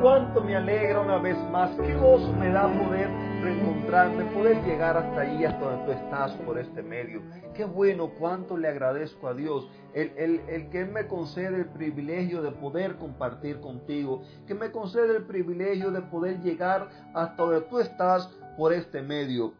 cuánto me alegra una vez más, qué gozo me da poder reencontrarme, poder llegar hasta ahí, hasta donde tú estás por este medio. Qué bueno, cuánto le agradezco a Dios, el, el, el que me concede el privilegio de poder compartir contigo, que me concede el privilegio de poder llegar hasta donde tú estás por este medio.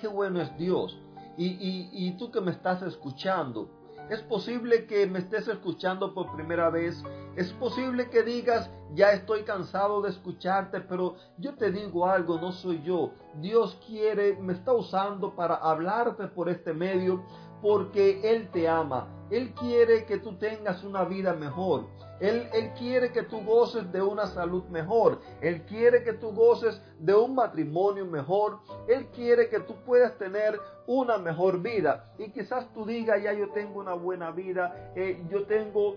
Qué bueno es Dios. Y, y, y tú que me estás escuchando, es posible que me estés escuchando por primera vez. Es posible que digas, ya estoy cansado de escucharte, pero yo te digo algo, no soy yo. Dios quiere, me está usando para hablarte por este medio porque Él te ama. Él quiere que tú tengas una vida mejor. Él, él, quiere que tú goces de una salud mejor. Él quiere que tú goces de un matrimonio mejor. Él quiere que tú puedas tener una mejor vida. Y quizás tú digas, ya yo tengo una buena vida, eh, yo tengo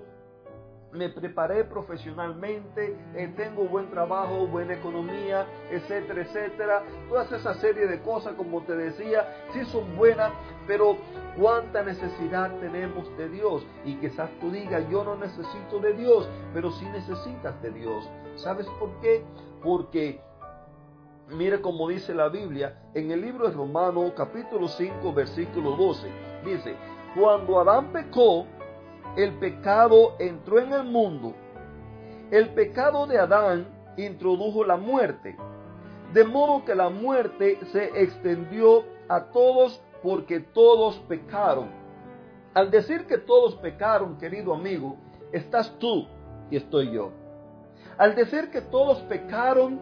me preparé profesionalmente, eh, tengo buen trabajo, buena economía, etcétera, etcétera. Toda esa serie de cosas, como te decía, sí son buenas, pero cuánta necesidad tenemos de Dios. Y quizás tú digas, yo no necesito de Dios, pero sí necesitas de Dios. ¿Sabes por qué? Porque Mire como dice la Biblia en el libro de Romanos capítulo 5 versículo 12. Dice, cuando Adán pecó, el pecado entró en el mundo. El pecado de Adán introdujo la muerte. De modo que la muerte se extendió a todos porque todos pecaron. Al decir que todos pecaron, querido amigo, estás tú y estoy yo. Al decir que todos pecaron,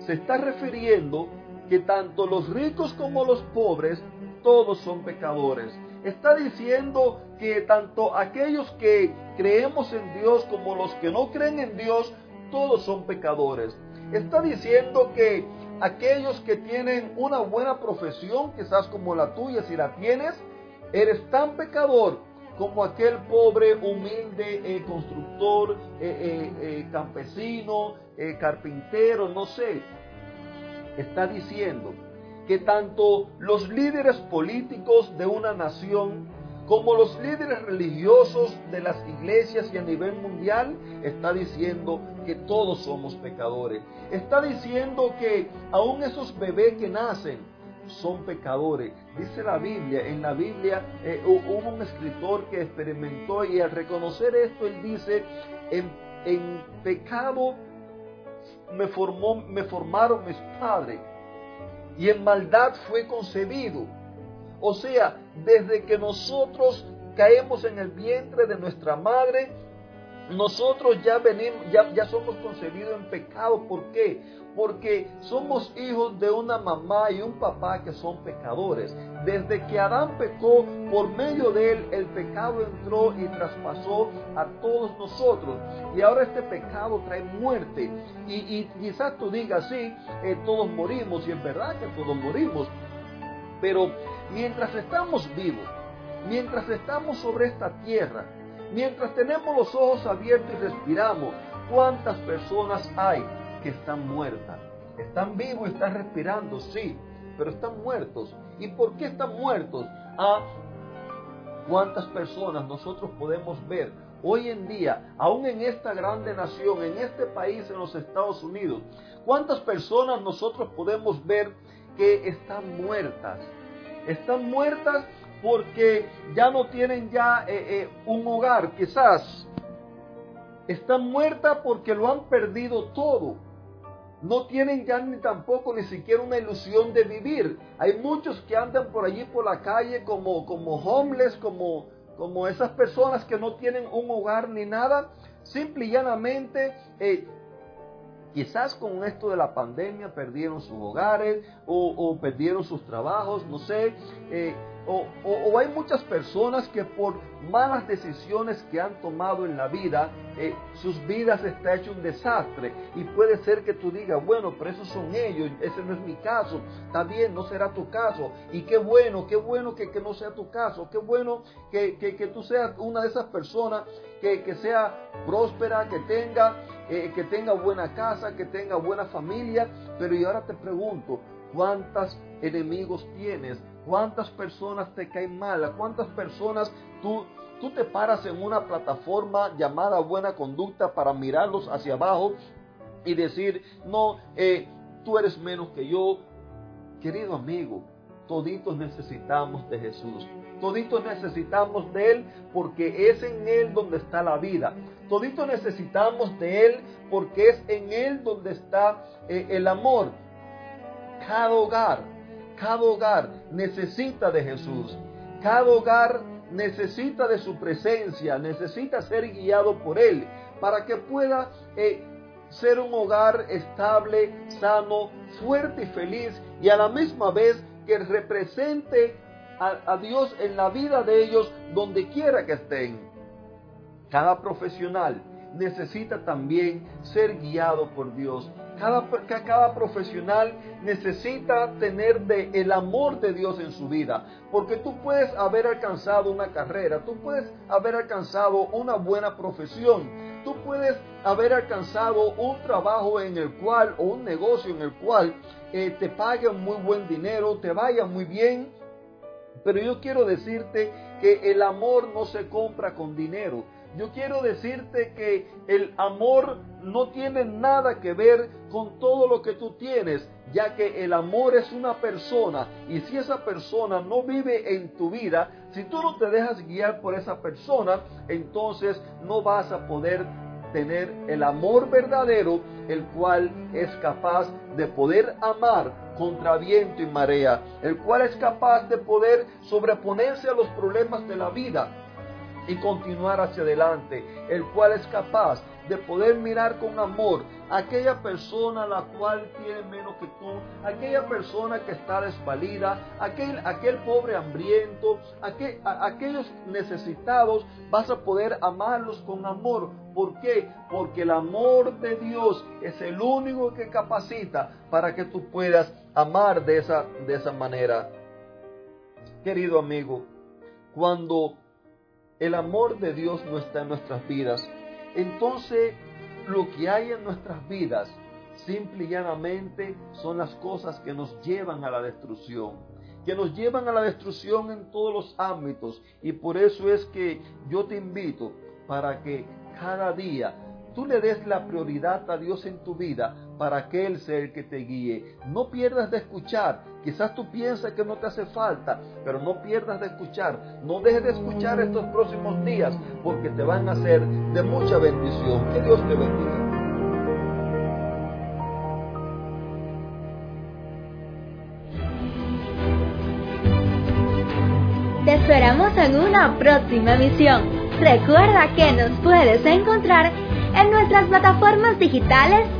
se está refiriendo que tanto los ricos como los pobres, todos son pecadores está diciendo que tanto aquellos que creemos en Dios como los que no creen en Dios, todos son pecadores. Está diciendo que aquellos que tienen una buena profesión, quizás como la tuya, si la tienes, eres tan pecador como aquel pobre, humilde eh, constructor, eh, eh, campesino, carpintero, no sé. Está diciendo que tanto los líderes políticos de una nación como los líderes religiosos de las iglesias y a nivel mundial, está diciendo que todos somos pecadores. Está diciendo que aún esos bebés que nacen son pecadores. Dice la Biblia, en la Biblia eh, hubo un escritor que experimentó y al reconocer esto, él dice, en, en pecado me, formó, me formaron mis padres y en maldad fue concebido. O sea, desde que nosotros caemos en el vientre de nuestra madre, nosotros ya venimos, ya, ya somos concebidos en pecado. ¿Por qué? Porque somos hijos de una mamá y un papá que son pecadores. Desde que Adán pecó, por medio de él, el pecado entró y traspasó a todos nosotros. Y ahora este pecado trae muerte. Y, quizás tú digas, sí, eh, todos morimos, y es verdad que todos morimos. Pero mientras estamos vivos, mientras estamos sobre esta tierra, Mientras tenemos los ojos abiertos y respiramos, ¿cuántas personas hay que están muertas? Están vivos están respirando, sí, pero están muertos. ¿Y por qué están muertos? Ah, ¿cuántas personas nosotros podemos ver hoy en día, aún en esta grande nación, en este país, en los Estados Unidos? ¿Cuántas personas nosotros podemos ver que están muertas? Están muertas porque ya no tienen ya eh, eh, un hogar, quizás. Están muertas porque lo han perdido todo. No tienen ya ni tampoco ni siquiera una ilusión de vivir. Hay muchos que andan por allí por la calle como, como homeless, como, como esas personas que no tienen un hogar ni nada. Simple y llanamente eh, Quizás con esto de la pandemia perdieron sus hogares o, perdieron sus trabajos, no sé. O, hay muchas personas que por malas decisiones que han tomado en la vida, eh, sus vidas está hecho un desastre. Y puede ser que tú digas, bueno, pero esos son ellos, ese no es mi caso. Está bien, no será tu caso. Y qué bueno, qué bueno que, no sea tu caso. Qué bueno que, que, tú seas una de esas personas que, que sea próspera, que tenga, eh, que tenga buena casa, que tenga buena familia. Pero y ahora te pregunto, ¿cuántos enemigos tienes? ¿Cuántas personas te caen mal? cuántas personas tú, tú te paras en una plataforma llamada buena conducta para mirarlos hacia abajo y decir, no, eh, tú eres menos que yo? Querido amigo, toditos necesitamos de Jesús. Toditos necesitamos de Él porque es en Él donde está la vida. Toditos necesitamos de Él porque es en Él donde está eh, el amor. Cada hogar cada hogar necesita de Jesús. Cada hogar necesita de su presencia, necesita ser guiado por Él para que pueda eh, ser un hogar estable, sano, fuerte y feliz y a la misma vez que represente a, a Dios en la vida de ellos donde quiera que estén. Cada profesional necesita también ser guiado por Dios cada, cada profesional necesita tener de el amor de Dios en su vida, porque tú puedes haber alcanzado una carrera, tú puedes haber alcanzado una buena profesión, tú puedes haber alcanzado un trabajo en el cual o un negocio en el cual eh, te paguen muy buen dinero, te vaya muy bien, pero yo quiero decirte que el amor no se compra con dinero. Yo quiero decirte que el amor no tiene nada que ver con todo lo que tú tienes, ya que el amor es una persona y si esa persona no vive en tu vida, si tú no te dejas guiar por esa persona, entonces no vas a poder tener el amor verdadero, el cual es capaz de poder amar contra viento y marea, el cual es capaz de poder sobreponerse a los problemas de la vida y continuar hacia adelante, el cual es capaz de poder mirar con amor a aquella persona la cual tiene menos que tú, aquella persona que está desvalida, aquel, aquel pobre hambriento, aquel, aquellos necesitados, vas a poder amarlos con amor. ¿Por qué? Porque el amor de Dios es el único que capacita para que tú puedas amar de esa, de esa manera. Querido amigo, cuando el amor de Dios no está en nuestras vidas, entonces lo que hay en nuestras vidas simple y llanamente son las cosas que nos llevan a la destrucción, que nos llevan a la destrucción en todos los ámbitos. Y por eso es que yo te invito para que cada día tú le des la prioridad a Dios en tu vida para que Él sea el que te guíe. No pierdas de escuchar. Quizás tú piensas que no te hace falta, pero no pierdas de escuchar. No dejes de escuchar estos próximos días porque te van a ser de mucha bendición. Que Dios te bendiga. Te esperamos en una próxima emisión. Recuerda que nos puedes encontrar en nuestras plataformas digitales